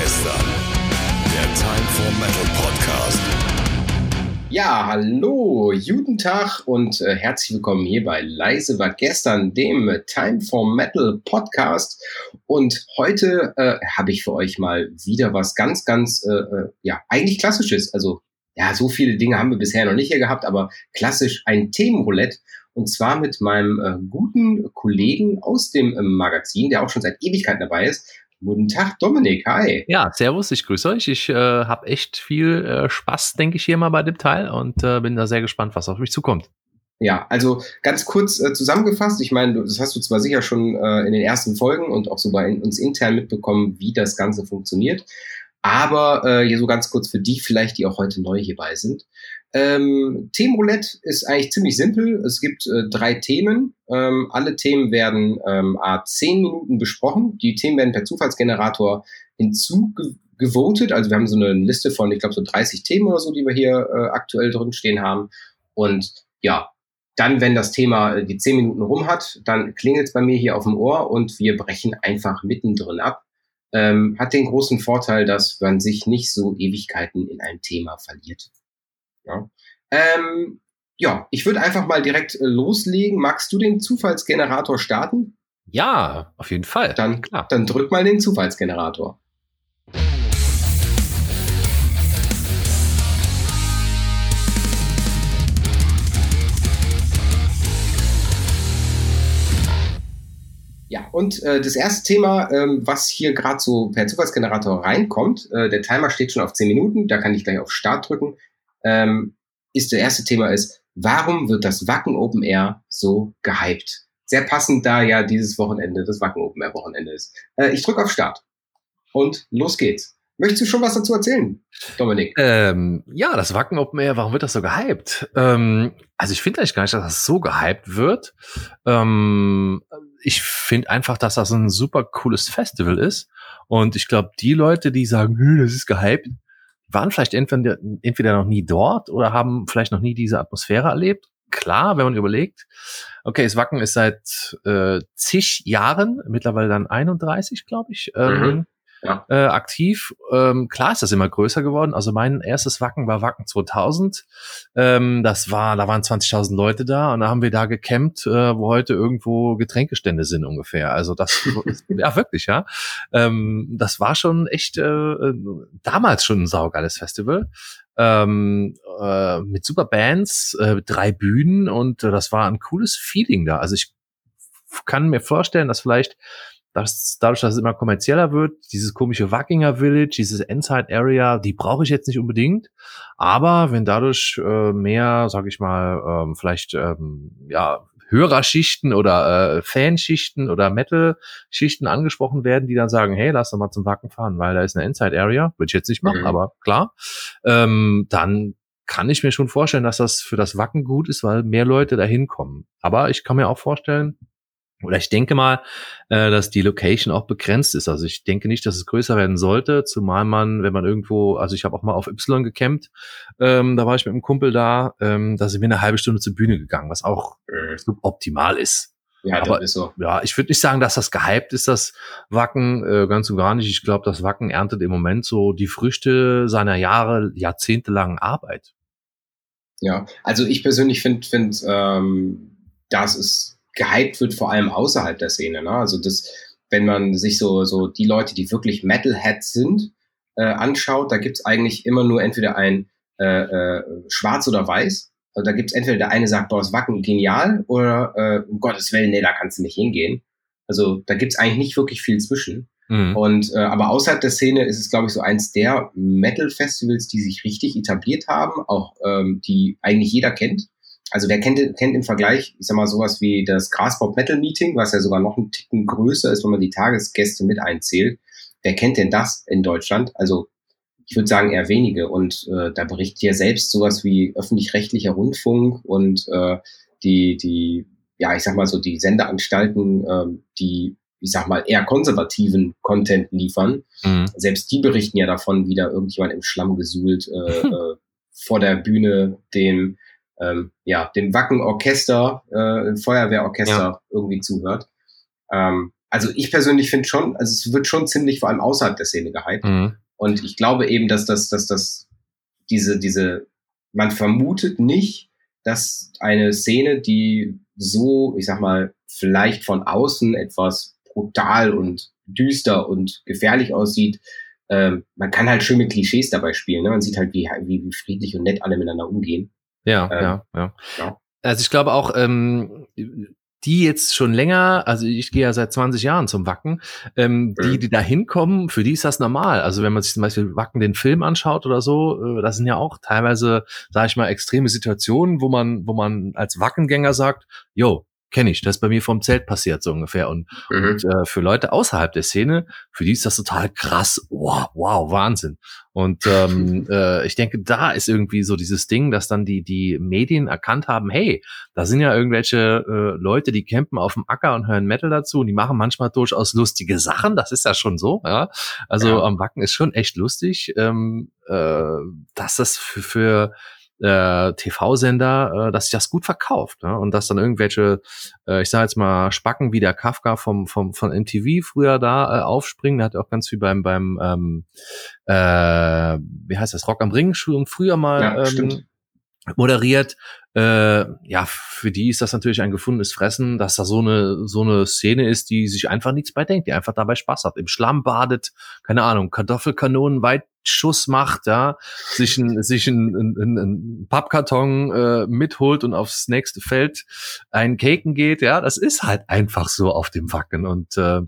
gestern. Der Time for Metal Podcast. Ja, hallo, guten Tag und äh, herzlich willkommen hier bei Leise war gestern, dem Time for Metal Podcast. Und heute äh, habe ich für euch mal wieder was ganz, ganz, äh, äh, ja, eigentlich klassisches. Also, ja, so viele Dinge haben wir bisher noch nicht hier gehabt, aber klassisch ein Themenroulette. Und zwar mit meinem äh, guten Kollegen aus dem äh, Magazin, der auch schon seit Ewigkeiten dabei ist, Guten Tag, Dominik. Hi. Ja, servus, ich grüße euch. Ich äh, habe echt viel äh, Spaß, denke ich, hier mal bei dem Teil und äh, bin da sehr gespannt, was auf mich zukommt. Ja, also ganz kurz äh, zusammengefasst, ich meine, das hast du zwar sicher schon äh, in den ersten Folgen und auch so bei uns intern mitbekommen, wie das Ganze funktioniert, aber äh, hier so ganz kurz für die vielleicht, die auch heute neu hierbei sind. Ähm, Themenroulette ist eigentlich ziemlich simpel. Es gibt äh, drei Themen. Ähm, alle Themen werden ähm, a zehn Minuten besprochen. Die Themen werden per Zufallsgenerator hinzugevotet. Also wir haben so eine Liste von, ich glaube, so 30 Themen oder so, die wir hier äh, aktuell drin stehen haben. Und ja, dann, wenn das Thema äh, die zehn Minuten rum hat, dann klingelt es bei mir hier auf dem Ohr und wir brechen einfach mittendrin ab. Ähm, hat den großen Vorteil, dass man sich nicht so Ewigkeiten in ein Thema verliert. Ja, ähm, ja ich würde einfach mal direkt äh, loslegen. Magst du den Zufallsgenerator starten? Ja, auf jeden Fall. Dann, Klar. dann drück mal den Zufallsgenerator. Ja, und äh, das erste Thema, ähm, was hier gerade so per Zufallsgenerator reinkommt, äh, der Timer steht schon auf 10 Minuten, da kann ich gleich auf Start drücken ähm, ist das erste Thema ist, warum wird das Wacken Open Air so gehypt? Sehr passend, da ja dieses Wochenende das Wacken Open Air Wochenende ist. Äh, ich drücke auf Start und los geht's. Möchtest du schon was dazu erzählen, Dominik? Ähm, ja, das Wacken Open Air, warum wird das so gehypt? Ähm, also ich finde eigentlich gar nicht, dass das so gehypt wird. Ähm, ich finde einfach, dass das ein super cooles Festival ist. Und ich glaube, die Leute, die sagen, das ist gehypt, waren vielleicht entweder, entweder noch nie dort oder haben vielleicht noch nie diese Atmosphäre erlebt. Klar, wenn man überlegt, okay, das Wacken ist seit äh, zig Jahren, mittlerweile dann 31, glaube ich, ähm, mhm ja. äh, aktiv. Ähm, klar ist das immer größer geworden. Also mein erstes Wacken war Wacken 2000. Ähm, das war, da waren 20.000 Leute da und da haben wir da gecampt, äh, wo heute irgendwo Getränkestände sind ungefähr. Also das, ja wirklich, ja. Ähm, das war schon echt äh, damals schon ein saugeiles Festival. Ähm, äh, mit super Bands, äh, drei Bühnen und äh, das war ein cooles Feeling da. Also ich kann mir vorstellen, dass vielleicht dass dadurch, dass es immer kommerzieller wird, dieses komische Wackinger Village, dieses Endside Area, die brauche ich jetzt nicht unbedingt. Aber wenn dadurch äh, mehr, sag ich mal, ähm, vielleicht ähm, ja Hörerschichten oder äh, Fanschichten oder Metal-Schichten angesprochen werden, die dann sagen, hey, lass doch mal zum Wacken fahren, weil da ist eine Endside Area, würde ich jetzt nicht machen, mhm. aber klar, ähm, dann kann ich mir schon vorstellen, dass das für das Wacken gut ist, weil mehr Leute da hinkommen. Aber ich kann mir auch vorstellen, oder ich denke mal, äh, dass die Location auch begrenzt ist. Also ich denke nicht, dass es größer werden sollte, zumal man, wenn man irgendwo, also ich habe auch mal auf Y gecampt, ähm, da war ich mit einem Kumpel da, ähm, da sind wir eine halbe Stunde zur Bühne gegangen, was auch äh, optimal ist. Ja, Aber, ist so. Ja, ich würde nicht sagen, dass das gehypt ist, das Wacken, äh, ganz und gar nicht. Ich glaube, das Wacken erntet im Moment so die Früchte seiner Jahre, jahrzehntelangen Arbeit. Ja, also ich persönlich finde, find, ähm, das ist gehypt wird, vor allem außerhalb der Szene. Ne? Also das, wenn man sich so, so die Leute, die wirklich Metalheads sind, äh, anschaut, da gibt's eigentlich immer nur entweder ein äh, äh, Schwarz oder Weiß. Also da gibt's entweder der eine sagt, boah, das Wacken genial oder äh, um Gottes Willen, nee, da kannst du nicht hingehen. Also da gibt's eigentlich nicht wirklich viel zwischen. Mhm. Und äh, aber außerhalb der Szene ist es, glaube ich, so eins der Metal-Festivals, die sich richtig etabliert haben, auch ähm, die eigentlich jeder kennt also wer kennt, kennt im Vergleich, ich sag mal, sowas wie das Graspop Metal Meeting, was ja sogar noch ein Ticken größer ist, wenn man die Tagesgäste mit einzählt. Wer kennt denn das in Deutschland? Also ich würde sagen eher wenige. Und äh, da berichtet ja selbst sowas wie öffentlich-rechtlicher Rundfunk und äh, die, die, ja, ich sag mal so, die Sendeanstalten, äh, die, ich sag mal, eher konservativen Content liefern. Mhm. Selbst die berichten ja davon, wie da irgendjemand im Schlamm gesuhlt äh, äh, vor der Bühne dem ähm, ja, dem Wacken-Orchester, äh, Feuerwehrorchester ja. irgendwie zuhört. Ähm, also ich persönlich finde schon, also es wird schon ziemlich vor allem außerhalb der Szene gehypt. Mhm. Und ich glaube eben, dass das, dass das, diese, diese, man vermutet nicht, dass eine Szene, die so, ich sag mal, vielleicht von außen etwas brutal und düster und gefährlich aussieht, ähm, man kann halt schön mit Klischees dabei spielen. Ne? Man sieht halt, wie, wie, wie friedlich und nett alle miteinander umgehen. Ja, Ähm, ja, ja, ja. Also ich glaube auch, ähm, die jetzt schon länger, also ich gehe ja seit 20 Jahren zum Wacken, ähm, die, Mhm. die da hinkommen, für die ist das normal. Also wenn man sich zum Beispiel Wacken den Film anschaut oder so, äh, das sind ja auch teilweise, sage ich mal, extreme Situationen, wo man, wo man als Wackengänger sagt, yo, kenne ich, das ist bei mir vom Zelt passiert so ungefähr. Und Mhm. und äh, für Leute außerhalb der Szene, für die ist das total krass. Wow, wow, Wahnsinn. Und ähm, äh, ich denke, da ist irgendwie so dieses Ding, dass dann die, die Medien erkannt haben, hey, da sind ja irgendwelche äh, Leute, die campen auf dem Acker und hören Metal dazu und die machen manchmal durchaus lustige Sachen. Das ist ja schon so, ja. Also Ja. am Wacken ist schon echt lustig, ähm, äh, dass das für, für äh, TV-Sender, äh, dass sich das gut verkauft ne? und dass dann irgendwelche, äh, ich sage jetzt mal Spacken wie der Kafka vom vom von MTV früher da äh, aufspringen, der hat auch ganz viel beim beim ähm, äh, wie heißt das Rock am Ring schon früher mal Ja, ähm, stimmt. Moderiert. Äh, ja, für die ist das natürlich ein gefundenes Fressen, dass da so eine so eine Szene ist, die sich einfach nichts bei denkt, die einfach dabei Spaß hat, im Schlamm badet, keine Ahnung, Kartoffelkanonen Weitschuss macht, ja, sich ein sich ein, ein, ein, Pappkarton äh, mitholt und aufs nächste Feld ein Caken geht, ja, das ist halt einfach so auf dem Wacken. Und äh,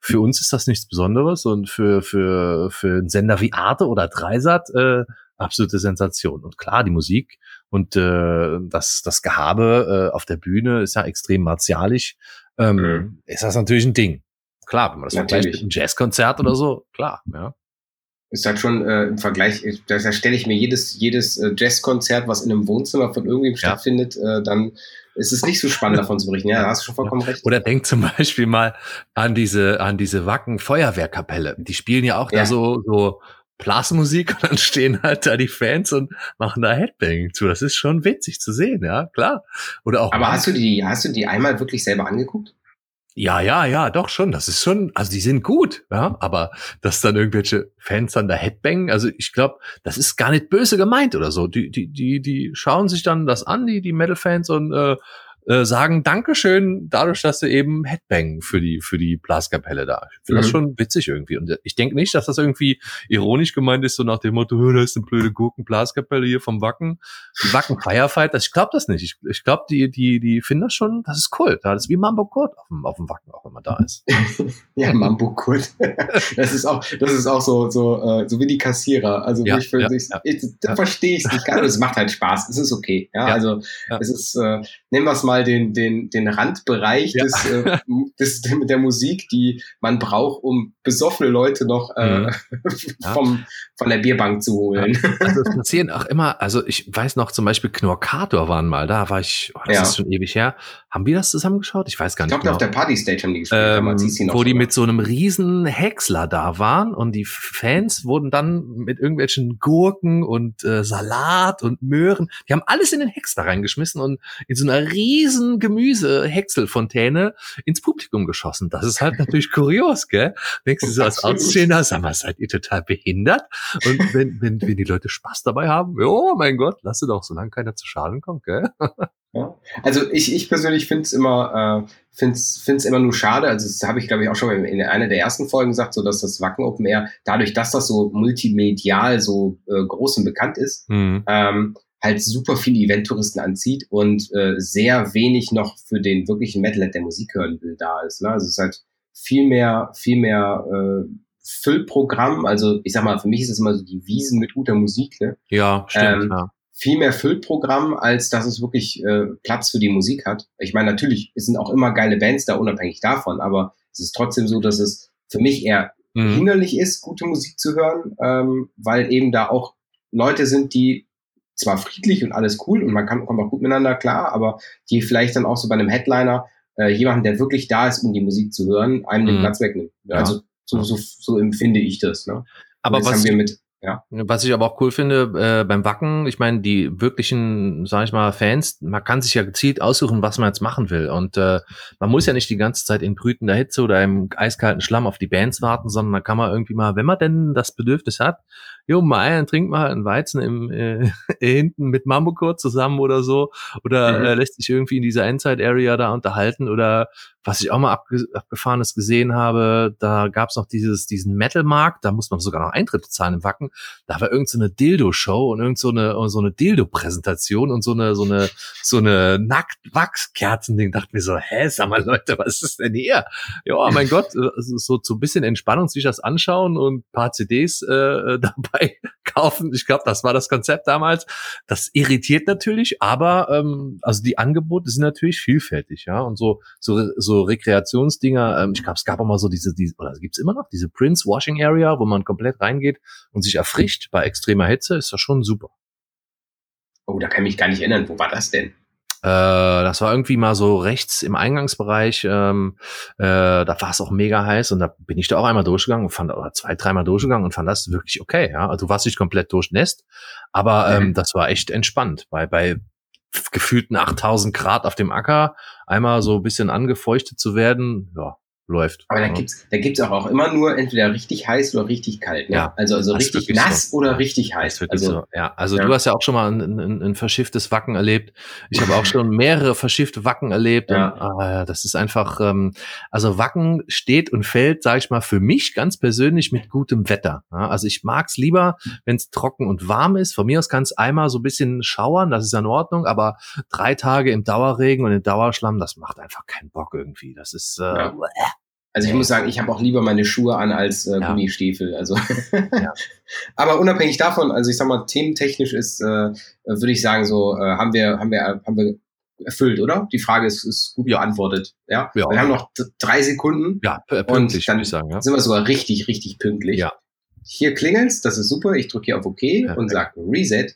für uns ist das nichts Besonderes und für für für einen Sender wie Arte oder Dreisat äh, absolute Sensation. Und klar die Musik und äh, das, das Gehabe äh, auf der Bühne ist ja extrem martialisch. Ähm, Mhm. Ist das natürlich ein Ding. Klar, wenn man das vergleicht Natürlich. mit einem Jazzkonzert oder so, klar, ja. ist halt schon äh, im Vergleich, ich- da da stelle ich mir jedes, jedes äh, Jazzkonzert, was in einem Wohnzimmer von irgendwem Ja. stattfindet, äh, dann ist es nicht so spannend davon zu berichten. Ja, da hast du schon vollkommen recht. Oder denk zum Beispiel mal an diese, an diese Wacken Feuerwehrkapelle. Die spielen ja auch Ja. da so, so Blasmusik und dann stehen halt da die Fans und machen da Headbanging zu. Das ist schon witzig zu sehen, ja, klar. Oder auch Aber hast du die, hast du die einmal wirklich selber angeguckt? Ja, ja, ja, doch schon. Das ist schon, also die sind gut, ja, aber dass dann irgendwelche Fans dann da Headbangen, also ich glaube, das ist gar nicht böse gemeint oder so. Die, die, die, die schauen sich dann das an, die, die Metal-Fans und äh, äh, sagen Dankeschön, dadurch, dass sie eben Headbangen für die, für die Blaskapelle da. Ich finde das Mhm. schon witzig irgendwie. Und ich denke nicht, dass das irgendwie ironisch gemeint ist, so nach dem Motto, "Hö, da ist eine blöde Gurken-Blaskapelle hier vom Wacken. Die Wacken Firefight, das, ich glaube das nicht. Ich, ich glaube, die, die, die finden das schon, das ist cool. Das ist wie Mambo Kurt auf dem, auf dem Wacken, auch wenn man da ist. Ja, Mambo Kurt. das ist auch, das ist auch so, so, äh, so wie die Kassierer. Also Ja, ich, ja, ich, ja. ich, da verstehe ich es nicht ganz. Es macht halt Spaß. Es ist okay. Ja, also es ist, äh, nehmen wir es mal den, den, den Randbereich Ja. des, äh, des, der Musik, die man braucht, um besoffene Leute noch äh, Mhm. Vom, von der Bierbank zu holen. Also es passieren auch immer, also ich weiß noch zum Beispiel Knorkator waren mal da, war ich, oh, das Ja. ist schon ewig her. Haben wir das zusammengeschaut? Ich weiß gar Ich nicht glaube, genau. auf der Partystage haben die gespielt. damals ähm, noch wo die mit so einem riesen Häcksler da waren und die Fans wurden dann mit irgendwelchen Gurken und äh, Salat und Möhren, die haben alles in den Häcksler reingeschmissen und in so einer riesen Gemüse-Häckselfontäne ins Publikum geschossen. Das ist halt natürlich kurios, gell? Denkst du so als. Außenstehender, sag mal, seid ihr total behindert? Und wenn, wenn, wenn die Leute Spaß dabei haben, oh mein Gott, lass doch, solange keiner zu Schaden kommt, gell? Ja. Also ich, ich persönlich finde es immer, äh, find's, find's immer nur schade. Also das habe ich, glaube ich, auch schon in einer der ersten Folgen gesagt, so dass das Wacken Open Air, dadurch, dass das so multimedial so äh, groß und bekannt ist, Hm. ähm, halt super viele Event-Touristen anzieht und äh, sehr wenig noch für den wirklichen Metalhead, der Musik hören will, da ist. Ne? Also es ist halt viel mehr, viel mehr äh, Füllprogramm. Also ich sag mal, für mich ist es immer so die Wiesen mit guter Musik, ne? Ja, stimmt. Ähm, ja. viel mehr Füllprogramm, als dass es wirklich äh, Platz für die Musik hat. Ich meine, natürlich es sind auch immer geile Bands da, unabhängig davon, aber es ist trotzdem so, dass es für mich eher Mhm. hinderlich ist, gute Musik zu hören, ähm, weil eben da auch Leute sind, die zwar friedlich und alles cool und man kann, kommt auch gut miteinander klar, aber die vielleicht dann auch so bei einem Headliner äh, jemanden, der wirklich da ist, um die Musik zu hören, einem den Mhm. Platz wegnimmt. Ja. Also so, so, so empfinde ich das. Ne? Aber was, haben wir mit Ja. Was ich aber auch cool finde äh, beim Wacken, ich meine, die wirklichen, sag ich mal, Fans, man kann sich ja gezielt aussuchen, was man jetzt machen will. Und äh, man muss ja nicht die ganze Zeit in brütender Hitze oder im eiskalten Schlamm auf die Bands warten, sondern da kann man irgendwie mal, wenn man denn das Bedürfnis hat, jo, mal dann trinkt mal einen Weizen im äh, hinten mit Mambuko zusammen oder so. Oder mhm. äh, lässt sich irgendwie in dieser Endzeit-Area da unterhalten oder was ich auch mal abge abgefahrenes gesehen habe, da gab es noch dieses, diesen Metal-Markt, da muss man sogar noch Eintritt bezahlen im Wacken. Da war irgendeine so Dildo-Show und irgend so eine, so eine Dildo-Präsentation und so eine, so eine, so eine Nackt-Wachs-Kerzen-Ding. Dachte mir so, hä, sag mal Leute, was ist denn hier? Ja, mein Gott, so, so ein bisschen Entspannung, sich das anschauen und paar CDs äh, dabei kaufen. Ich glaube, das war das Konzept damals. Das irritiert natürlich, aber ähm, also die Angebote sind natürlich vielfältig, ja. Und so, so, so Rekreationsdinger, ähm, ich glaube, es gab auch mal so diese, diese oder gibt's immer noch, diese Prince Washing Area, wo man komplett reingeht und sich erfrischt bei extremer Hitze, ist das schon super. Oh, da kann ich mich gar nicht erinnern. Wo war das denn? Äh, das war irgendwie mal so rechts im Eingangsbereich. Ähm, äh, da war es auch mega heiß und da bin ich da auch einmal durchgegangen und fand, oder zwei, dreimal durchgegangen und fand das wirklich okay. Ja, also du warst nicht komplett durchnässt, aber ähm, mhm. das war echt entspannt, weil bei gefühlten 8000 Grad auf dem Acker einmal so ein bisschen angefeuchtet zu werden, ja, läuft. Aber da gibt's, da gibt's auch, auch immer nur entweder richtig heiß oder richtig kalt. Ne? Ja, also also richtig nass so. oder richtig heiß. Also, so. ja, also ja. du hast ja auch schon mal ein, ein, ein verschifftes Wacken erlebt. Ich habe auch schon mehrere verschiffte Wacken erlebt. Ja. Und, äh, das ist einfach, ähm, also Wacken steht und fällt, sage ich mal, für mich ganz persönlich mit gutem Wetter. Ja? Also ich mag's lieber, wenn es trocken und warm ist. Von mir aus kann es einmal so ein bisschen schauern, das ist in Ordnung, aber drei Tage im Dauerregen und im Dauerschlamm, das macht einfach keinen Bock irgendwie. Das ist äh, ja. Also ich muss sagen, ich habe auch lieber meine Schuhe an als äh, ja. Gummistiefel. Also, ja. aber unabhängig davon, also ich sag mal, thementechnisch ist, äh, würde ich sagen, so äh, haben wir, haben wir, haben wir erfüllt, oder? Die Frage ist, ist gut beantwortet. Ja. ja. Wir haben noch drei Sekunden. Ja, pünktlich, und dann ich sagen, ja. sind wir sogar richtig, richtig pünktlich. Ja. Hier klingelt's, das ist super. Ich drücke hier auf OK Perfekt. und sage Reset.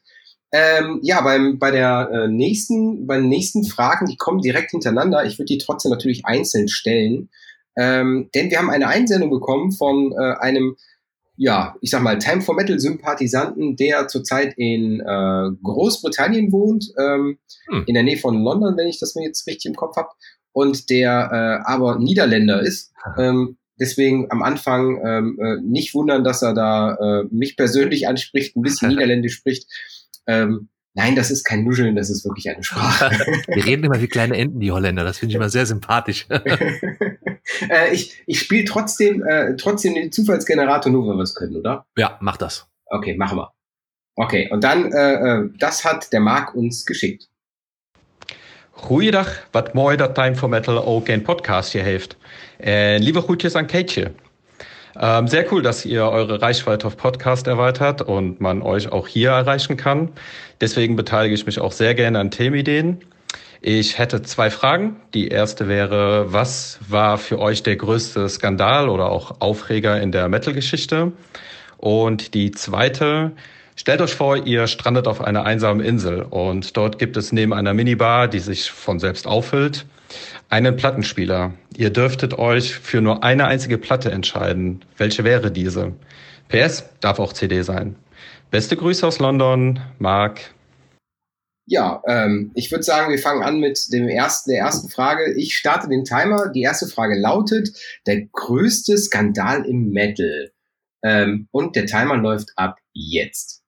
Ähm, ja, beim, bei der äh, nächsten, bei den nächsten Fragen, die kommen direkt hintereinander. Ich würde die trotzdem natürlich einzeln stellen. Ähm, denn wir haben eine Einsendung bekommen von äh, einem, ja, ich sag mal, Time for Metal Sympathisanten, der zurzeit in äh, Großbritannien wohnt, ähm, hm. in der Nähe von London, wenn ich das mir jetzt richtig im Kopf habe, und der äh, aber Niederländer ist. Ähm, deswegen am Anfang ähm, äh, nicht wundern, dass er da äh, mich persönlich anspricht, ein bisschen Niederländisch spricht. Ähm, Nein, das ist kein Nuscheln, das ist wirklich eine Sprache. Wir reden immer wie kleine Enten, die Holländer. Das finde ich immer sehr sympathisch. äh, ich ich spiele trotzdem, äh, trotzdem den Zufallsgenerator, nur wenn wir es können, oder? Ja, mach das. Okay, machen wir. Okay, und dann, äh, äh, das hat der Marc uns geschickt. Goeiedag, wat mooi dat Time for Metal ook een podcast hier heeft. En lieve groetjes aan Keetje. Ähm, sehr cool, dass ihr eure Reichweite auf Podcast erweitert und man euch auch hier erreichen kann. Deswegen beteilige ich mich auch sehr gerne an Themenideen. Ich hätte zwei Fragen. Die erste wäre, was war für euch der größte Skandal oder auch Aufreger in der Metal-Geschichte? Und die zweite, stellt euch vor, ihr strandet auf einer einsamen Insel und dort gibt es neben einer Minibar, die sich von selbst auffüllt, einen Plattenspieler. Ihr dürftet euch für nur eine einzige Platte entscheiden. Welche wäre diese? PS darf auch CD sein. Beste Grüße aus London, Marc. Ja, ähm, ich würde sagen, wir fangen an mit dem ersten, der ersten Frage. Ich starte den Timer. Die erste Frage lautet: Der größte Skandal im Metal. Ähm, und der Timer läuft ab jetzt.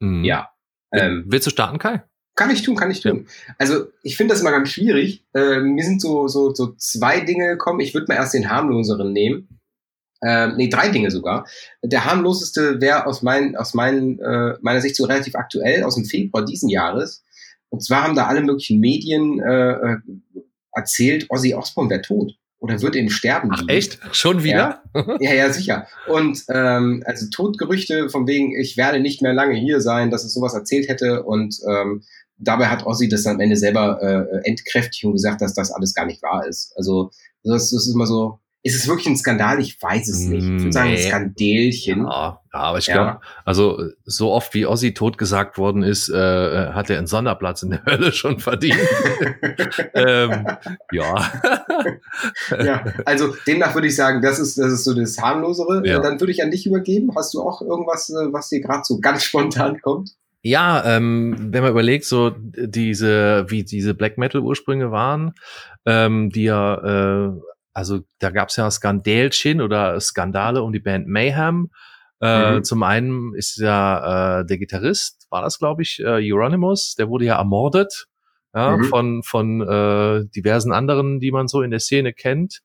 Mhm. Ja. Ähm, Willst du starten, Kai? Kann ich tun, kann ich tun. Ja. Also ich finde das immer ganz schwierig. Äh, mir sind so, so, so zwei Dinge gekommen. Ich würde mal erst den harmloseren nehmen. Äh, nee, drei Dinge sogar. Der harmloseste wäre aus, mein, aus mein, äh, meiner Sicht so relativ aktuell, aus dem Februar diesen Jahres. Und zwar haben da alle möglichen Medien äh, äh erzählt, Ozzy Osbourne wäre tot oder wird im Sterben Ach, echt? Schon wieder? Ja, ja, ja, sicher. Und ähm, also Todgerüchte von wegen, ich werde nicht mehr lange hier sein, dass es sowas erzählt hätte und ähm, dabei hat Ozzy das dann am Ende selber äh, entkräftigt und gesagt, dass das alles gar nicht wahr ist. Also das, das ist immer so, ist es wirklich ein Skandal? Ich weiß es nicht. Ich würde sagen, ein Nee. Skandälchen. Ja, ja, aber ich Ja. glaube, also so oft wie Ozzy totgesagt worden ist, äh, hat er einen Sonderplatz in der Hölle schon verdient. ähm, ja. ja, also demnach würde ich sagen, das ist, das ist so das harmlosere. Ja. Äh, Dann würde ich an dich übergeben. Hast du auch irgendwas, äh, was dir gerade so ganz spontan kommt? Ja, ähm, wenn man überlegt, so diese, wie diese Black Metal Ursprünge waren, ähm, die ja, äh, also da gab es ja Skandälchen oder Skandale um die Band Mayhem. Äh, Mhm. Zum einen ist ja äh, der Gitarrist, war das glaube ich, äh, Euronymous, der wurde ja ermordet ja, Mhm. von von äh, diversen anderen, die man so in der Szene kennt.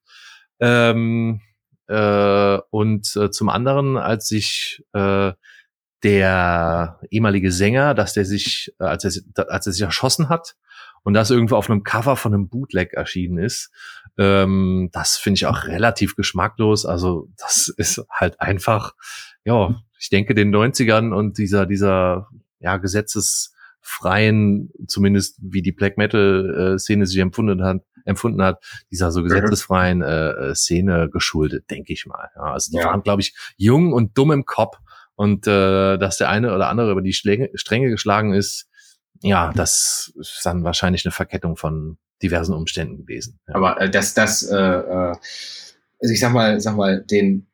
Ähm, äh, und äh, zum anderen, als sich äh, der ehemalige Sänger, dass der sich, äh, als er, als er sich erschossen hat und das irgendwo auf einem Cover von einem Bootleg erschienen ist, ähm, das finde ich auch relativ geschmacklos. Also das ist halt einfach, ja, ich denke den 90ern und dieser, dieser, ja, gesetzesfreien, zumindest wie die Black Metal äh, Szene sich empfunden hat, empfunden hat, dieser so gesetzesfreien äh, äh, Szene geschuldet, denke ich mal. Ja, also die Ja. waren, glaube ich, jung und dumm im Kopf und äh, dass der eine oder andere über die Schlänge, Stränge geschlagen ist, ja, das ist dann wahrscheinlich eine Verkettung von diversen Umständen gewesen. Ja. Aber äh, dass das, äh, äh, also ich sag mal, sag mal, den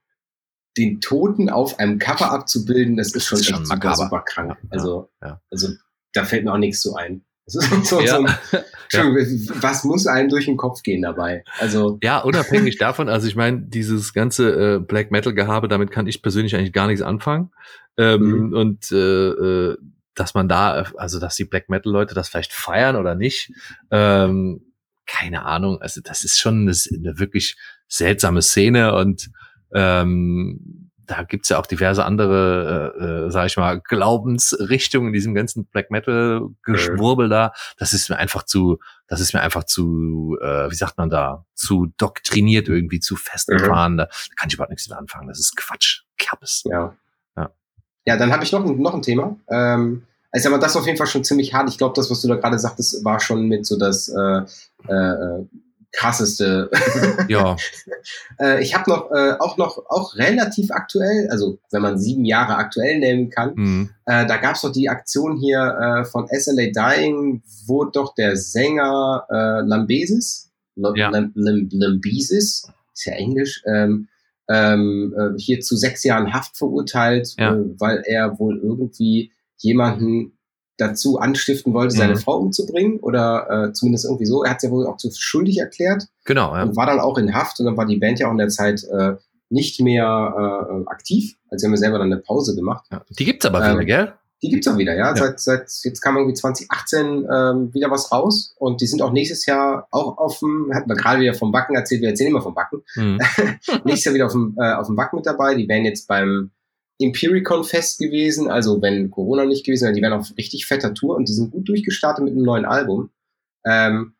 den Toten auf einem Cover abzubilden, das ist schon ist echt schon super, super krank. Ja, also, ja. also da fällt mir auch nichts zu ein. Das ist so, Ja. so ein, Entschuldigung, was muss einem durch den Kopf gehen dabei? Also, Ja, unabhängig davon, also ich meine, dieses ganze äh, Black Metal Gehabe, damit kann ich persönlich eigentlich gar nichts anfangen. Ähm, Und äh, äh, dass man da, also dass die Black Metal Leute das vielleicht feiern oder nicht, ähm, keine Ahnung. Also das ist schon eine, eine wirklich seltsame Szene und ähm, da gibt's ja auch diverse andere, äh, äh, sag ich mal, Glaubensrichtungen in diesem ganzen Black Metal Geschwurbel da. Das ist mir einfach zu, das ist mir einfach zu, äh, wie sagt man da, zu doktriniert irgendwie, zu festgefahren. Da kann ich überhaupt nichts mehr anfangen. Das ist Quatsch. Ja. Ja. Ja, dann habe ich noch, ein- noch ein Thema. Ähm, also aber das ist auf jeden Fall schon ziemlich hart. Ich glaube, das, was du da gerade sagtest, war schon mit so das äh, äh, krasseste Ja, Äh, ich habe noch äh, auch noch auch relativ aktuell, also wenn man sieben Jahre aktuell nehmen kann, hm. äh, da gab es doch die Aktion hier äh, von SLA Dying, wo doch der Sänger äh, Lambesis, L Ja. Lam Lam Lambesis, ist ja Englisch, ähm, ähm, äh, hier zu sechs Jahren Haft verurteilt, Ja. äh, weil er wohl irgendwie jemanden dazu anstiften wollte, seine Mhm. Frau umzubringen oder äh, zumindest irgendwie so. Er hat sich ja wohl auch zu schuldig erklärt genau. Ja. und war dann auch in Haft und dann war die Band ja auch in der Zeit äh, nicht mehr äh, aktiv. Also sie haben ja selber dann eine Pause gemacht. Ja. Die gibt's aber Ähm, wieder, gell? Die gibt's auch wieder, ja. Ja. Seit, seit jetzt kam irgendwie 2018 ähm, wieder was raus und die sind auch nächstes Jahr auch auf dem, hatten wir gerade wieder vom Backen erzählt, wir erzählen immer vom Backen. Hm. nächstes Jahr wieder auf dem, äh, auf dem Wacken mit dabei. Die wären jetzt beim Empiricon Fest gewesen, also wenn Corona nicht gewesen wäre, die wären auf richtig fetter Tour und die sind gut durchgestartet mit einem neuen Album. Ähm,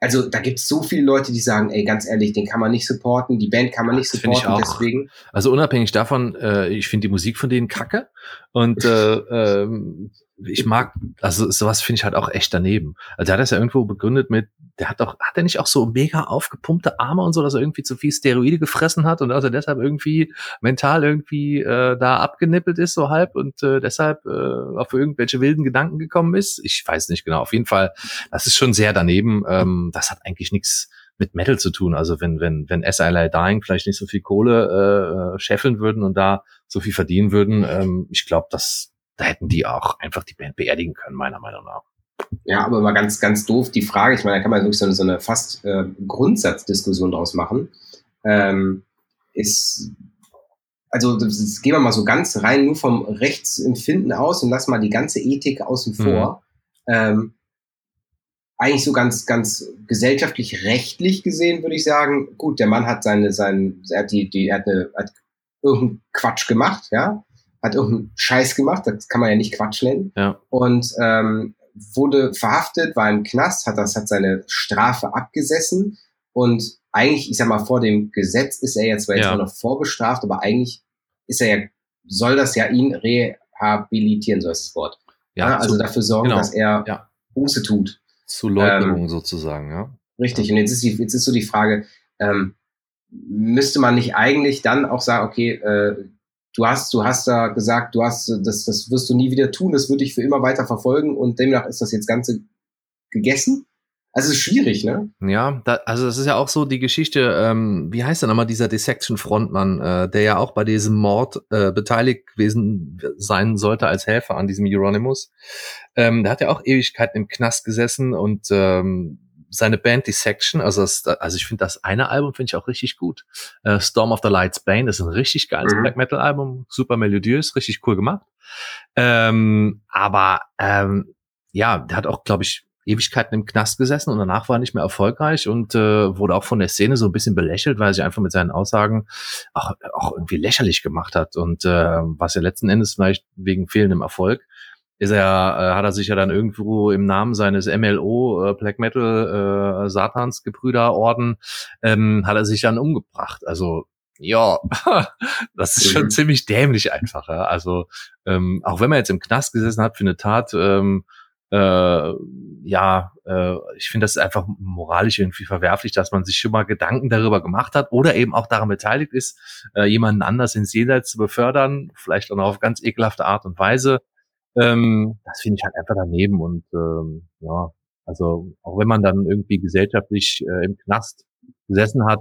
also da gibt's so viele Leute, die sagen, ey, ganz ehrlich, den kann man nicht supporten, die Band kann man nicht Das find ich supporten, auch. deswegen. Also unabhängig davon, äh, ich finde die Musik von denen kacke und äh, ähm, ich mag, also sowas finde ich halt auch echt daneben. Also er hat das ja irgendwo begründet mit, der hat doch, hat er nicht auch so mega aufgepumpte Arme und so, dass er irgendwie zu viel Steroide gefressen hat und er deshalb irgendwie mental irgendwie äh, da abgenippelt ist so halb und äh, deshalb äh, auf irgendwelche wilden Gedanken gekommen ist. Ich weiß nicht genau. Auf jeden Fall, das ist schon sehr daneben. Ähm, das hat eigentlich nichts mit Metal zu tun. Also wenn, wenn, wenn SLI Dying vielleicht nicht so viel Kohle äh, scheffeln würden und da so viel verdienen würden, ähm, ich glaube, dass da hätten die auch einfach die Band beerdigen können, meiner Meinung nach. Ja, aber mal ganz, ganz doof die Frage, ich meine, da kann man wirklich so eine, so eine fast äh, Grundsatzdiskussion draus machen. Ähm, ist, also das, gehen wir mal so ganz rein nur vom Rechtsempfinden aus und lassen mal die ganze Ethik außen vor. Ähm, eigentlich so ganz, ganz gesellschaftlich rechtlich gesehen würde ich sagen, gut, der Mann hat seine, sein, er hat die, die, er hat, eine, hat irgendeinen Quatsch gemacht, ja, hat irgendeinen Scheiß gemacht, das kann man ja nicht Quatsch nennen Ja. und ähm, wurde verhaftet, war im Knast, hat das hat seine Strafe abgesessen und eigentlich, ich sag mal, vor dem Gesetz ist er jetzt zwar jetzt Ja. noch vorbestraft, aber eigentlich ist er ja, soll das ja ihn rehabilitieren, so ist das Wort. Ja, also zu, dafür sorgen, genau. dass er Ja. Buße tut. zu Leugnung sozusagen, ja. Richtig. Und jetzt ist die, jetzt ist so die Frage, ähm, müsste man nicht eigentlich dann auch sagen, okay, äh, du hast, du hast da gesagt, du hast, das, das wirst du nie wieder tun, das würde ich für immer weiter verfolgen und demnach ist das jetzt Ganze gegessen? Also es ist schwierig, ne? Ja, da, also das ist ja auch so die Geschichte, ähm, wie heißt denn nochmal dieser Dissection-Frontmann, äh, der ja auch bei diesem Mord äh, beteiligt gewesen sein sollte als Helfer an diesem Euronymous. Ähm, der hat ja auch Ewigkeiten im Knast gesessen und ähm, seine Band Dissection, also das, also ich finde das eine Album finde ich auch richtig gut. Äh, Storm of the Lights Bane, das ist ein richtig geiles mhm. Black Metal Album, super melodiös, richtig cool gemacht. Ähm, aber ähm, ja, der hat auch, glaube ich, Ewigkeiten im Knast gesessen und danach war er nicht mehr erfolgreich und äh, wurde auch von der Szene so ein bisschen belächelt, weil er sich einfach mit seinen Aussagen auch, auch irgendwie lächerlich gemacht hat und äh, was ja letzten Endes vielleicht wegen fehlendem Erfolg ist er, äh, hat er sich ja dann irgendwo im Namen seines MLO äh, Black Metal äh, Satans Gebrüder Orden ähm, hat er sich dann umgebracht. Also ja, das ist schon mhm. ziemlich dämlich einfach. Ja? Also ähm, auch wenn man jetzt im Knast gesessen hat für eine Tat, ähm, äh, ja, äh, ich finde das einfach moralisch irgendwie verwerflich, dass man sich schon mal Gedanken darüber gemacht hat oder eben auch daran beteiligt ist, äh, jemanden anders ins Jenseits zu befördern, vielleicht auch noch auf ganz ekelhafte Art und Weise. Ähm, das finde ich halt einfach daneben und ähm, ja, also auch wenn man dann irgendwie gesellschaftlich äh, im Knast gesessen hat,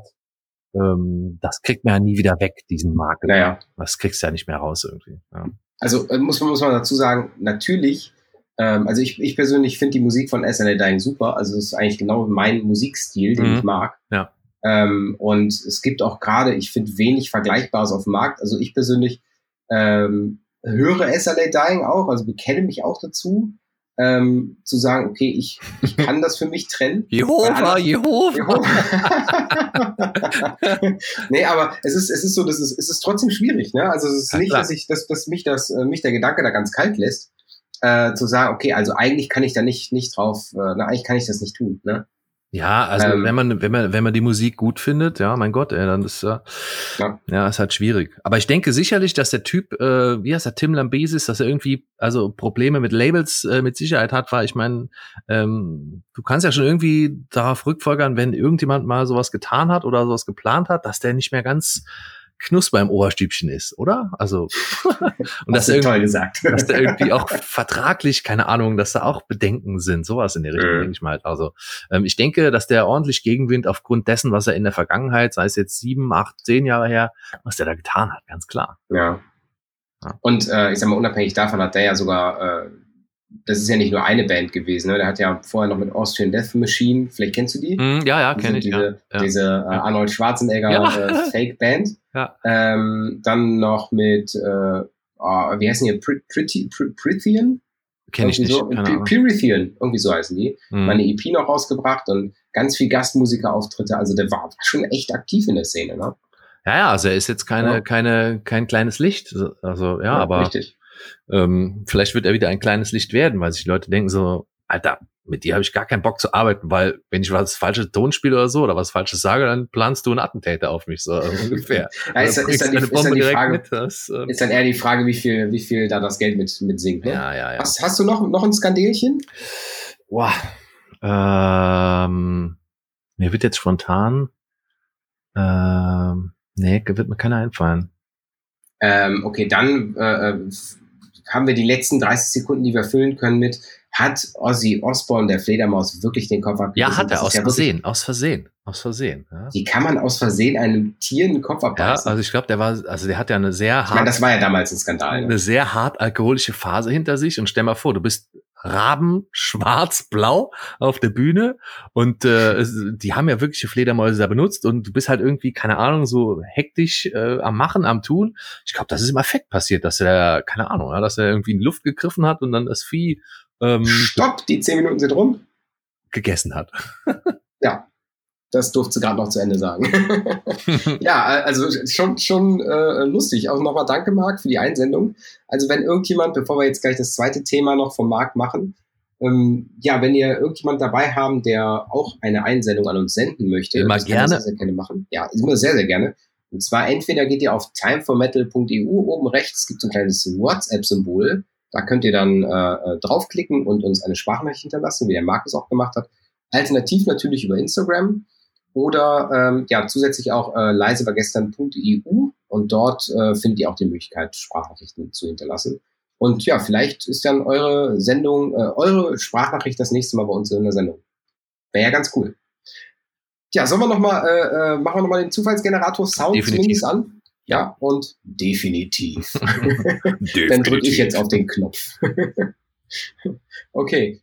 ähm, das kriegt man ja nie wieder weg, diesen Markt. Naja. Das kriegst du ja nicht mehr raus irgendwie. Ja. Also äh, muss man muss man dazu sagen, natürlich, ähm, also ich, ich persönlich finde die Musik von SNA Dying super. Also das ist eigentlich genau mein Musikstil, den mhm. ich mag. Ja. Ähm, und es gibt auch gerade, ich finde, wenig Vergleichbares auf dem Markt. Also ich persönlich ähm, höre SLA Dying auch, also bekenne mich auch dazu, ähm, zu sagen, okay, ich, ich kann das für mich trennen. Jehova, Jehova. Jehova. nee, aber es ist, es ist so, das ist, es ist trotzdem schwierig, ne? Also es ist ja, nicht, klar. dass ich, dass, dass mich das, äh, mich der Gedanke da ganz kalt lässt, äh, zu sagen, okay, also eigentlich kann ich da nicht, nicht drauf, äh, na, eigentlich kann ich das nicht tun, ne? Ja, also ähm, wenn man wenn man wenn man die Musik gut findet, ja, mein Gott, ey, dann ist äh, ja. ja ist halt schwierig. Aber ich denke sicherlich, dass der Typ, äh, wie heißt der Tim Lambesis, dass er irgendwie also Probleme mit Labels äh, mit Sicherheit hat, weil ich meine, ähm, du kannst ja schon irgendwie darauf rückfolgern, wenn irgendjemand mal sowas getan hat oder sowas geplant hat, dass der nicht mehr ganz Knusper im Oberstübchen ist, oder? Also und dass, toll gesagt. dass da irgendwie auch vertraglich, keine Ahnung, dass da auch Bedenken sind, sowas in der Richtung, mhm. denke ich mal. Also ähm, ich denke, dass der ordentlich Gegenwind aufgrund dessen, was er in der Vergangenheit, sei es jetzt sieben, acht, zehn Jahre her, was der da getan hat, ganz klar. Ja. ja. Und äh, ich sag mal, unabhängig davon hat der ja sogar äh, das ist ja nicht nur eine Band gewesen. Ne? Der hat ja vorher noch mit Austrian Death Machine, vielleicht kennst du die? Mm, ja, ja, kenne ich. Diese, ja. diese äh, Arnold Schwarzenegger ja. äh, Fake-Band. Ja. Ähm, dann noch mit, äh, oh, wie heißen die? Pretty, Prithian? Kenne ich nicht. So. Pyrithian, irgendwie so heißen die. Mhm. Meine EP noch rausgebracht und ganz viel Gastmusikerauftritte. Also der war, schon echt aktiv in der Szene. Ne? Ja, ja, also er ist jetzt keine, keine, kein kleines Licht. Also ja, ja aber richtig ähm, vielleicht wird er wieder ein kleines Licht werden, weil sich die Leute denken so, Alter, mit dir habe ich gar keinen Bock zu arbeiten, weil wenn ich was falsches Ton spiele oder so oder was falsches sage, dann planst du einen Attentäter auf mich, so ungefähr. ja, ist, ist, dann die, ist, dann die Frage, mit, das, ähm, ist dann eher die Frage, wie viel, wie viel da das Geld mit, mit singt. Ne? Ja, ja, ja. Hast, hast du noch, noch ein Skandelchen? Boah. Ähm, mir wird jetzt spontan, ähm, nee, wird mir keiner einfallen. Ähm, okay, dann äh, äh haben wir die letzten 30 Sekunden, die wir füllen können mit, hat Ozzy Osbourne, der Fledermaus, wirklich den Kopf abgerissen? Ja, hat er, aus ja Versehen, aus Versehen, aus Versehen. Ja. Wie kann man aus Versehen einem Tier den Kopf abbeißen? Ja, also ich glaube, der war, also der hat ja eine sehr hart, ich meine, das war ja damals ein Skandal. Ne? Eine sehr hart alkoholische Phase hinter sich und stell mal vor, du bist Raben, schwarz, blau auf der Bühne und äh, die haben ja wirkliche Fledermäuse da benutzt und du bist halt irgendwie, keine Ahnung, so hektisch äh, am Machen, am Tun. Ich glaube, das ist im Effekt passiert, dass er, keine Ahnung, ja, dass er irgendwie in die Luft gegriffen hat und dann das Vieh ähm, Stopp, die zehn Minuten sind rum. Gegessen hat. ja, das durfte sie gerade noch zu Ende sagen. ja, also schon, schon äh, lustig. Auch nochmal danke, Marc, für die Einsendung. Also wenn irgendjemand, bevor wir jetzt gleich das zweite Thema noch vom Marc machen, ähm, ja, wenn ihr irgendjemand dabei haben, der auch eine Einsendung an uns senden möchte, immer gerne. Sehr, sehr gerne machen. Ja, immer sehr, sehr gerne. Und zwar entweder geht ihr auf timeformetal.eu oben rechts, gibt so ein kleines WhatsApp-Symbol. Da könnt ihr dann äh, äh, draufklicken und uns eine Sprachnachricht hinterlassen, wie der Marc es auch gemacht hat. Alternativ natürlich über Instagram. Oder ähm, ja, zusätzlich auch äh, leisewargestern.eu und dort äh, findet ihr auch die Möglichkeit, Sprachnachrichten zu hinterlassen. Und ja, vielleicht ist dann eure Sendung, äh, eure Sprachnachricht das nächste Mal bei uns in der Sendung. Wäre ja ganz cool. Ja, sollen wir noch mal, äh, äh machen wir nochmal den Zufallsgenerator Sound definitiv. zumindest an? Ja, und definitiv. definitiv. dann drücke ich jetzt auf den Knopf. okay.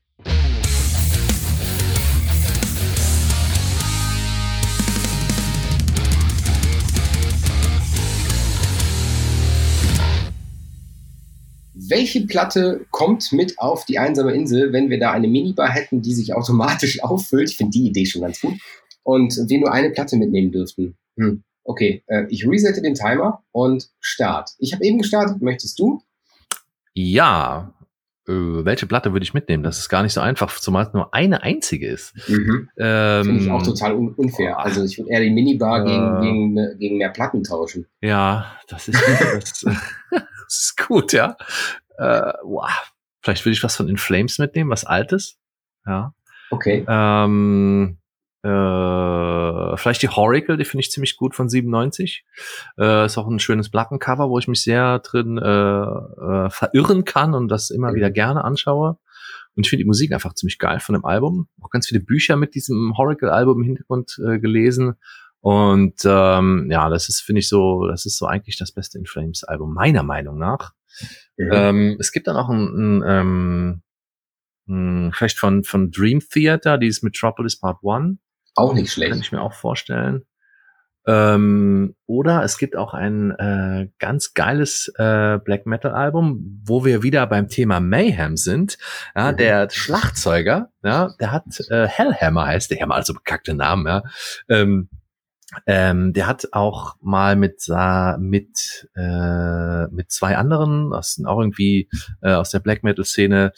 Welche Platte kommt mit auf die einsame Insel, wenn wir da eine Minibar hätten, die sich automatisch auffüllt? Ich finde die Idee schon ganz gut. Und wir nur eine Platte mitnehmen dürften. Hm. Okay, äh, ich resette den Timer und start. Ich habe eben gestartet. Möchtest du? Ja. Äh, welche Platte würde ich mitnehmen? Das ist gar nicht so einfach, zumal es nur eine einzige ist. Mhm. Ähm, Finde ich auch total un unfair. Also ich würde eher die Minibar äh, gegen, gegen, gegen mehr Platten tauschen. Ja, das ist, das, das ist gut, ja. Äh, wow. Vielleicht will ich was von In Flames mitnehmen, was Altes. Ja. Okay. Ähm, äh, vielleicht die Horacle, die finde ich ziemlich gut von 97. Äh, ist auch ein schönes Plattencover, wo ich mich sehr drin äh, äh, verirren kann und das immer wieder gerne anschaue. Und ich finde die Musik einfach ziemlich geil von dem Album. Auch ganz viele Bücher mit diesem Horacle-Album im Hintergrund äh, gelesen. Und ähm, ja, das ist, finde ich, so, das ist so eigentlich das beste In Flames Album, meiner Meinung nach. Mhm. Ähm, es gibt dann auch ein, ein, ähm, ein, vielleicht von, von Dream Theater, dieses Metropolis Part One. Auch nicht schlecht. Kann ich mir auch vorstellen. Ähm, oder es gibt auch ein äh, ganz geiles äh, Black Metal Album, wo wir wieder beim Thema Mayhem sind. Ja, mhm. der Schlagzeuger, ja, der hat äh, Hellhammer heißt der, mal also bekackte Namen, ja. Ähm, ähm, der hat auch mal mit mit äh, mit zwei anderen, das sind auch irgendwie äh, aus der Black Metal Szene,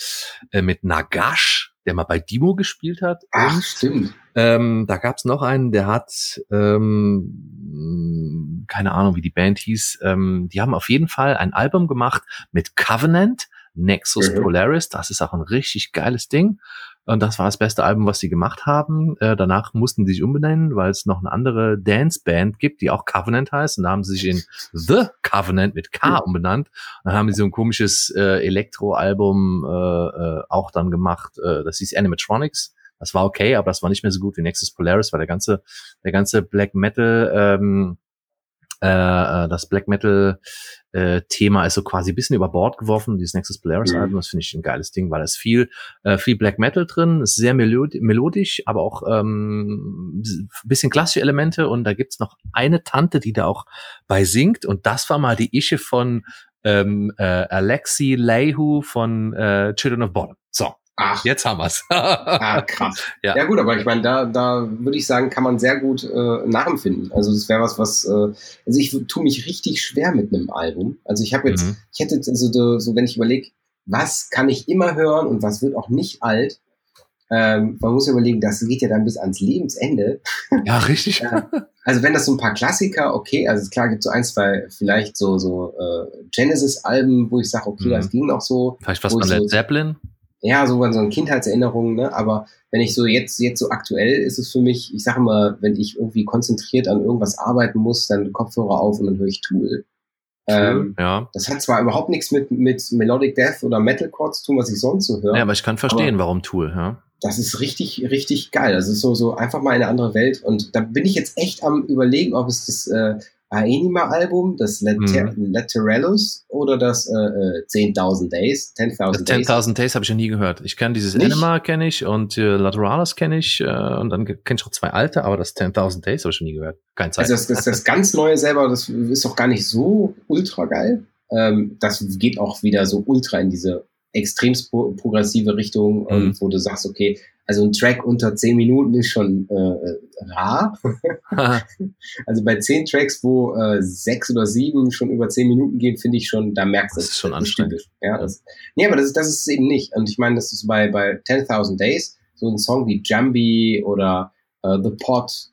äh, mit Nagash, der mal bei Dimo gespielt hat. Ach, und, stimmt. Ähm, da gab's noch einen, der hat ähm, keine Ahnung, wie die Band hieß. Ähm, die haben auf jeden Fall ein Album gemacht mit Covenant, Nexus mhm. Polaris. Das ist auch ein richtig geiles Ding. Und das war das beste Album, was sie gemacht haben. Äh, danach mussten sie sich umbenennen, weil es noch eine andere Dance-Band gibt, die auch Covenant heißt. Und da haben sie sich in The Covenant mit K umbenannt. Und dann haben sie so ein komisches äh, Elektro-Album äh, äh, auch dann gemacht. Äh, das hieß Animatronics. Das war okay, aber das war nicht mehr so gut wie Nexus Polaris, weil der ganze, der ganze Black Metal ähm, äh, äh, das Black Metal äh, Thema ist so quasi ein bisschen über Bord geworfen. Dieses Nexus Polaris mhm. Album, das finde ich ein geiles Ding, weil da ist viel, äh, viel Black Metal drin, ist sehr melodisch, aber auch ähm, bisschen klassische Elemente und da gibt's noch eine Tante, die da auch bei singt und das war mal die Ische von ähm, äh, Alexi Lehu von äh, Children of Bottom. So, Ach. Jetzt haben wir's. ah, krass. Ja. ja gut, aber ich meine, da, da würde ich sagen, kann man sehr gut äh, nachempfinden. Also das wäre was, was, äh, also ich tue mich richtig schwer mit einem Album. Also ich habe jetzt, mhm. ich hätte jetzt, also so, wenn ich überlege, was kann ich immer hören und was wird auch nicht alt, ähm, man muss überlegen, das geht ja dann bis ans Lebensende. Ja, richtig. also wenn das so ein paar Klassiker, okay, also klar gibt es so ein, zwei, vielleicht so, so äh, Genesis-Alben, wo ich sage, okay, mhm. das ging noch so. Vielleicht was von Led so, Zeppelin? Ja, so, so eine Kindheitserinnerung, ne? Aber wenn ich so jetzt, jetzt so aktuell ist es für mich, ich sage mal, wenn ich irgendwie konzentriert an irgendwas arbeiten muss, dann Kopfhörer auf und dann höre ich Tool. Ähm, ja. Das hat zwar überhaupt nichts mit, mit Melodic Death oder Metalcore zu tun, was ich sonst so höre. Ja, aber ich kann verstehen, warum Tool, ja. Das ist richtig, richtig geil. Das ist so, so einfach mal eine andere Welt. Und da bin ich jetzt echt am überlegen, ob es das äh, Aenima-Album, das Later mhm. Lateralus oder das äh, 10.000 äh, Days, 10.000 Days. 10.000 Days habe ich ja nie gehört. Ich kenne dieses Nicht? Anima kenne ich und äh, Lateralis kenne ich äh, und dann kenne ich auch zwei alte, aber das 10.000 Days habe ich schon nie gehört. Keine Zeit. Also das, das, das ganz neue selber, das ist doch gar nicht so ultra geil. Ähm, das geht auch wieder so ultra in diese extremst progressive Richtung, mhm. wo du sagst, okay, also ein Track unter zehn Minuten ist schon äh, rar. also bei zehn Tracks, wo äh, sechs oder sieben schon über zehn Minuten gehen, finde ich schon, da merkst du das. ist schon anstrengend. Ja, das, nee, aber das ist, das ist es eben nicht. Und ich meine, das ist bei, bei 10.000 Days, so ein Song wie Jambi oder äh, The Pot,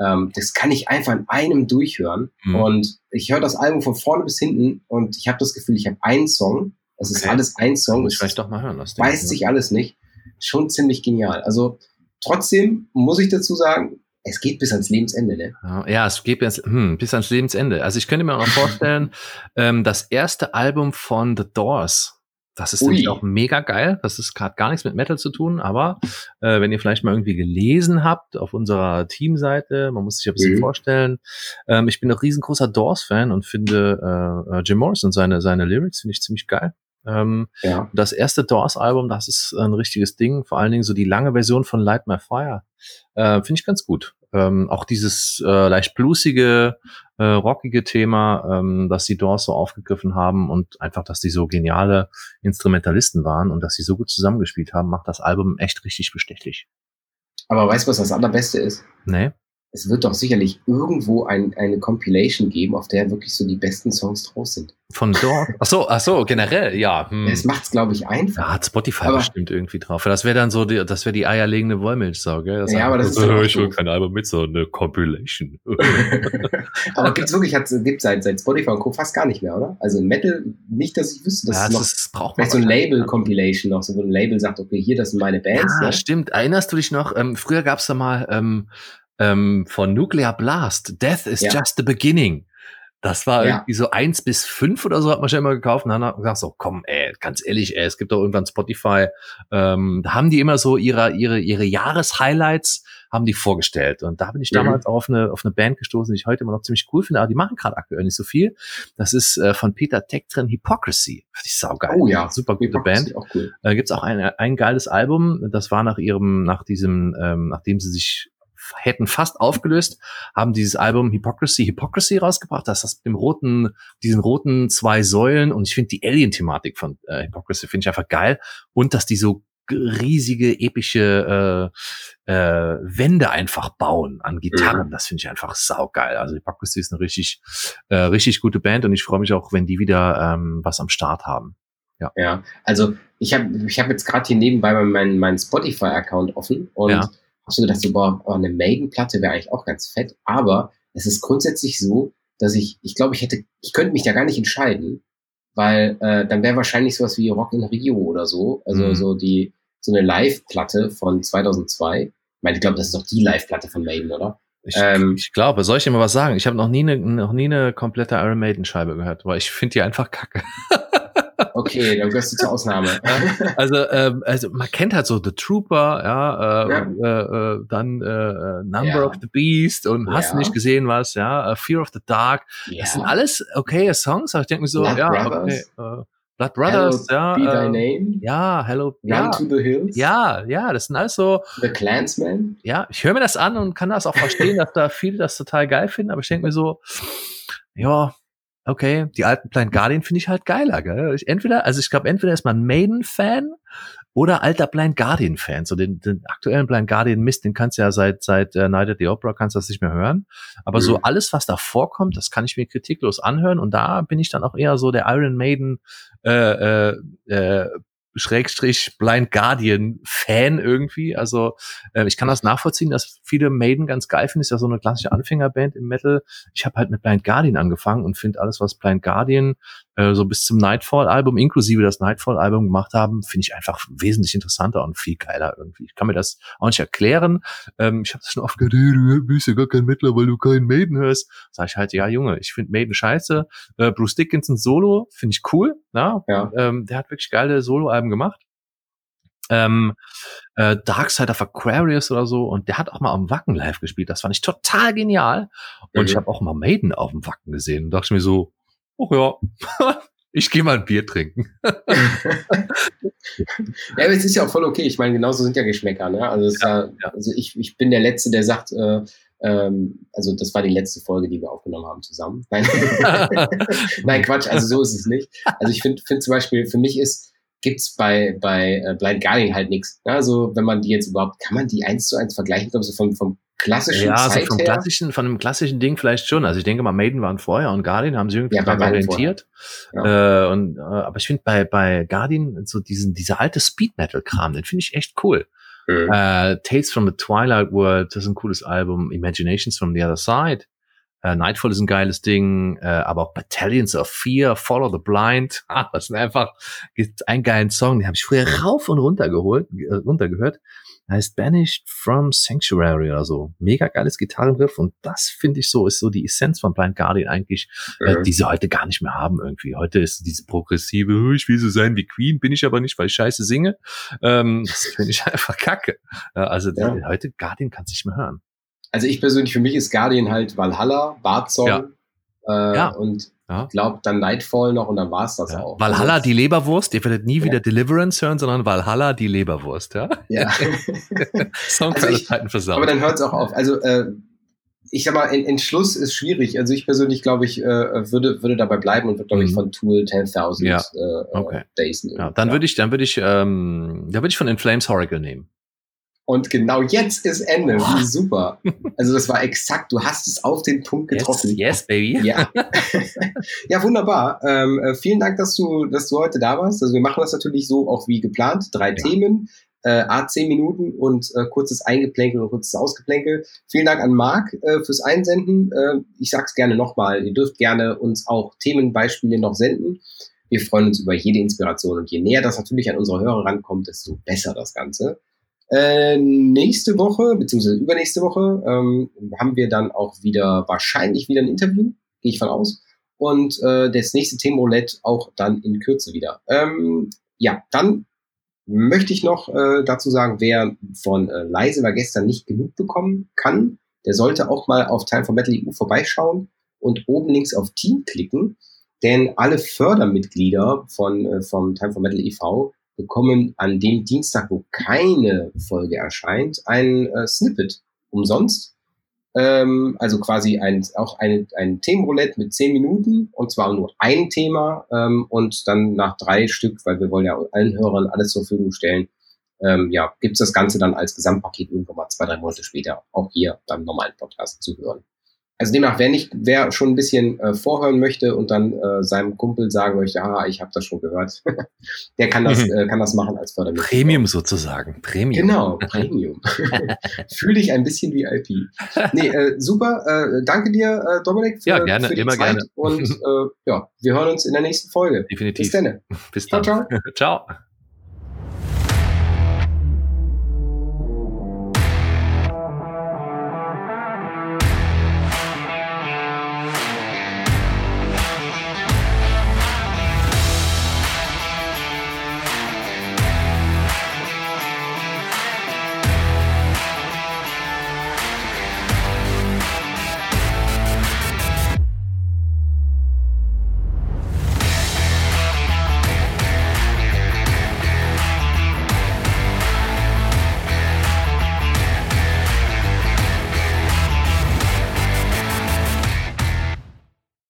ähm, das kann ich einfach in einem durchhören. Mhm. Und ich höre das Album von vorne bis hinten und ich habe das Gefühl, ich habe einen Song. Es okay. ist alles ein Song. Ich vielleicht doch mal hören. Das weiß sich alles nicht schon ziemlich genial. Also trotzdem muss ich dazu sagen, es geht bis ans Lebensende, ne? Ja, es geht bis, hm, bis ans Lebensende. Also ich könnte mir auch noch vorstellen, ähm, das erste Album von The Doors, das ist nämlich auch mega geil. Das ist gerade gar nichts mit Metal zu tun, aber äh, wenn ihr vielleicht mal irgendwie gelesen habt auf unserer Teamseite, man muss sich ein bisschen mhm. vorstellen, ähm, ich bin ein riesengroßer Doors-Fan und finde äh, äh, Jim Morrison seine, seine Lyrics finde ich ziemlich geil. Ähm, ja. Das erste Doors-Album, das ist ein richtiges Ding. Vor allen Dingen so die lange Version von Light My Fire. Äh, Finde ich ganz gut. Ähm, auch dieses äh, leicht bluesige, äh, rockige Thema, ähm, dass die Doors so aufgegriffen haben und einfach, dass die so geniale Instrumentalisten waren und dass sie so gut zusammengespielt haben, macht das Album echt richtig bestechlich. Aber weißt du, was das Allerbeste ist? Nee es wird doch sicherlich irgendwo ein, eine Compilation geben, auf der wirklich so die besten Songs draus sind. Von dort? Ach so, ach so, generell, ja. Hm. Es macht's, glaube ich, einfach. Ja, hat Spotify aber, bestimmt irgendwie drauf. Das wäre dann so, die, das wäre die eierlegende Wollmilchsau, gell? Das ja, aber das so, ist ich will kein Album mit, so eine Compilation. aber gibt's wirklich, hat, gibt's seit, seit Spotify und Co. fast gar nicht mehr, oder? Also Metal, nicht, dass ich wüsste, dass ja, es noch, das braucht man so ein Label-Compilation noch, so wo ein Label sagt, okay, hier, das sind meine Bands. Ja, ne? stimmt. Erinnerst du dich noch, ähm, früher gab's da mal, ähm, ähm, von Nuclear Blast, Death is ja. just the beginning. Das war ja. irgendwie so eins bis fünf oder so, hat man schon immer gekauft. Und dann hat man gesagt, so, komm, ey, ganz ehrlich, ey, es gibt doch irgendwann Spotify. Ähm, da haben die immer so ihre, ihre, ihre Jahreshighlights haben die vorgestellt. Und da bin ich mhm. damals auf eine, auf eine Band gestoßen, die ich heute immer noch ziemlich cool finde, aber die machen gerade aktuell nicht so viel. Das ist äh, von Peter Tech drin, Hypocrisy. Finde ich saugeil. Oh ja. Super gute Band. Auch cool. Äh, gibt's auch ein, ein geiles Album. Das war nach ihrem, nach diesem, ähm, nachdem sie sich hätten fast aufgelöst, haben dieses Album Hypocrisy, Hypocrisy rausgebracht. Das ist das mit dem roten, diesen roten zwei Säulen. Und ich finde die Alien-Thematik von äh, Hypocrisy finde ich einfach geil. Und dass die so riesige, epische äh, äh, Wände einfach bauen an Gitarren. Mhm. Das finde ich einfach saugeil. Also Hypocrisy ist eine richtig, äh, richtig gute Band und ich freue mich auch, wenn die wieder ähm, was am Start haben. Ja, ja also ich habe ich hab jetzt gerade hier nebenbei meinen mein Spotify-Account offen und ja hast du gedacht, so, boah, oh, eine Maiden-Platte wäre eigentlich auch ganz fett. Aber es ist grundsätzlich so, dass ich, ich glaube, ich hätte, ich könnte mich da gar nicht entscheiden, weil äh, dann wäre wahrscheinlich sowas wie Rock in Rio oder so, also mhm. so die so eine Live-Platte von 2002. Ich meine, ich glaube, das ist doch die Live-Platte von Maiden, oder? Ich, ähm, ich glaube, soll ich dir mal was sagen? Ich habe noch nie eine noch nie eine komplette Iron Maiden Scheibe gehört, weil ich finde die einfach kacke. Okay, dann gehörst du zur Ausnahme. also, ähm, also man kennt halt so The Trooper, ja, äh, ja. Äh, äh, dann äh, äh Number ja. of the Beast und hast ja. nicht gesehen was, ja, uh, Fear of the Dark. Das sind alles okay Songs, aber ich denke mir so, Blood ja, Brothers. okay. Äh, Blood Brothers, Hello, ja. Be Thy Name. Ja, Hello. Run to the Hills. Ja, ja, das sind alles so. The Clansman. Ja, ich höre mir das an und kann das auch verstehen, dass da viele das total geil finden, aber ich denke mir so, ja, okay, die alten Blind Guardian finde ich halt geiler, gell? Ich, entweder, also ich glaube, entweder ist man Maiden-Fan oder alter Blind Guardian-Fan. So den, den aktuellen Blind Guardian Mist, den kannst du ja seit, seit äh, Night at the Opera kannst du das nicht mehr hören. Aber mhm. so alles, was da vorkommt, das kann ich mir kritiklos anhören und da bin ich dann auch eher so der Iron Maiden äh, äh, äh, Schrägstrich Blind Guardian Fan irgendwie. Also äh, ich kann das nachvollziehen, dass viele Maiden ganz geil finden. Ist ja so eine klassische Anfängerband im Metal. Ich habe halt mit Blind Guardian angefangen und finde alles, was Blind Guardian äh, so bis zum Nightfall-Album, inklusive das Nightfall-Album gemacht haben, finde ich einfach wesentlich interessanter und viel geiler irgendwie. Ich kann mir das auch nicht erklären. Ähm, ich habe das schon oft gehört, hey, du bist ja gar kein Mettler, weil du keinen Maiden hörst. Sag ich halt, ja Junge, ich finde Maiden scheiße. Äh, Bruce Dickinson Solo finde ich cool. Na? Ja. Ähm, der hat wirklich geile Solo-Alben gemacht. Ähm, äh, Dark Side of Aquarius oder so und der hat auch mal am Wacken live gespielt. Das fand ich total genial. Und mhm. ich habe auch mal Maiden auf dem Wacken gesehen und dachte mir so, oh ja, ich gehe mal ein Bier trinken. ja, aber es ist ja auch voll okay. Ich meine, genauso sind ja Geschmäcker. Ne? Also, ja, ja. also ich, ich bin der Letzte, der sagt, äh, ähm, also das war die letzte Folge, die wir aufgenommen haben zusammen. Nein, Nein Quatsch, also so ist es nicht. Also ich finde find zum Beispiel, für mich ist, gibt's bei, bei äh, Blind Guardian halt nichts. Also wenn man die jetzt überhaupt, kann man die eins zu eins vergleichen, glaube ich, so vom, vom klassischen Ja, also vom her. klassischen, von einem klassischen Ding vielleicht schon. Also ich denke mal, Maiden waren vorher und Guardian haben sich irgendwie ja, orientiert. Ja. Äh, und, äh, aber ich finde bei, bei Guardian so diesen, dieser alte Speed Metal Kram, den finde ich echt cool. Mhm. Äh, Tales from the Twilight World, das ist ein cooles Album. Imaginations from the Other Side. Uh, Nightfall ist ein geiles Ding, uh, aber auch Battalions of Fear, Follow the Blind, ah, das sind einfach, gibt einen geilen Song, den habe ich früher rauf und runter geholt, äh, runtergehört. heißt Banished from Sanctuary oder so. Mega geiles Gitarrenriff und das finde ich so, ist so die Essenz von Blind Guardian eigentlich, äh, die sie heute gar nicht mehr haben irgendwie. Heute ist dieses progressive, "Oh, ich will so sein wie Queen, bin ich aber nicht, weil ich scheiße singe. Ähm, das finde ich einfach kacke. Äh, also Ja. die, heute Guardian kannst du nicht mehr hören. Also ich persönlich, für mich ist Guardian halt Valhalla, Bartzong Ja. äh, Ja. und Ja. ich glaube dann Nightfall noch und dann war's das Ja. auch. Valhalla, Also, die Leberwurst. Ihr werdet nie wieder Deliverance hören, sondern Valhalla, die Leberwurst. Ja? ja. Song Also versaut. Aber dann hört es auch auf. Also äh, ich sag mal, en- Entschluss ist schwierig. Also ich persönlich glaube ich, äh, würde, würde dabei bleiben und würde, glaube ich, Mhm. von Tool 10.000 Ja. äh, Okay. Days nehmen. ja, dann Ja. würde ich, dann würde ich, ähm, da würde ich von In Flames Oracle nehmen. Und genau jetzt ist Ende. Wie super. Also das war exakt, du hast es auf den Punkt getroffen. Yes, yes baby. Ja. ja, wunderbar. Ähm, äh, vielen Dank, dass du, dass du heute da warst. Also wir machen das natürlich so auch wie geplant. Drei Themen, äh, A, zehn Minuten und äh, kurzes Eingeplänkel und kurzes Ausgeplänkel. Vielen Dank an Marc äh, fürs Einsenden. Äh, ich sag's gerne nochmal, ihr dürft gerne uns auch Themenbeispiele noch senden. Wir freuen uns über jede Inspiration und je näher das natürlich an unsere Hörer rankommt, desto besser das Ganze. Äh, nächste Woche, beziehungsweise übernächste Woche, ähm, haben wir dann auch wieder, wahrscheinlich wieder ein Interview, gehe ich von aus. Und äh, das nächste Themenroulette auch dann in Kürze wieder. Ähm, ja, dann möchte ich noch äh, dazu sagen, wer von äh, Leise war gestern nicht genug bekommen kann, der sollte auch mal auf Time for Metal EU vorbeischauen und oben links auf Team klicken, denn alle Fördermitglieder von äh, vom Time for Metal e.V. bekommen an dem Dienstag, wo keine Folge erscheint, ein äh, Snippet umsonst. Ähm, also quasi ein, auch ein, ein Themenroulette mit zehn Minuten und zwar nur ein Thema ähm, und dann nach drei Stück, weil wir wollen ja allen Hörern alles zur Verfügung stellen, ähm, ja, gibt's das Ganze dann als Gesamtpaket irgendwann mal zwei, drei Monate später auch hier beim normalen Podcast zu hören. Also demnach, wer nicht, wer schon ein bisschen äh, vorhören möchte und dann äh, seinem Kumpel sagen möchte, ah, ich habe das schon gehört, der kann das, Mhm. äh, kann das machen als Fördermitglied. Premium sozusagen. Premium. Genau, Premium. Fühle ich ein bisschen VIP. Nee, äh, super. Äh, danke dir, äh, Dominik, für, Ja, gerne, für die immer Zeit. gerne. Und äh, ja, wir hören uns in der nächsten Folge. Definitiv. Bis dann. Bis Ciao, dann. ciao. ciao.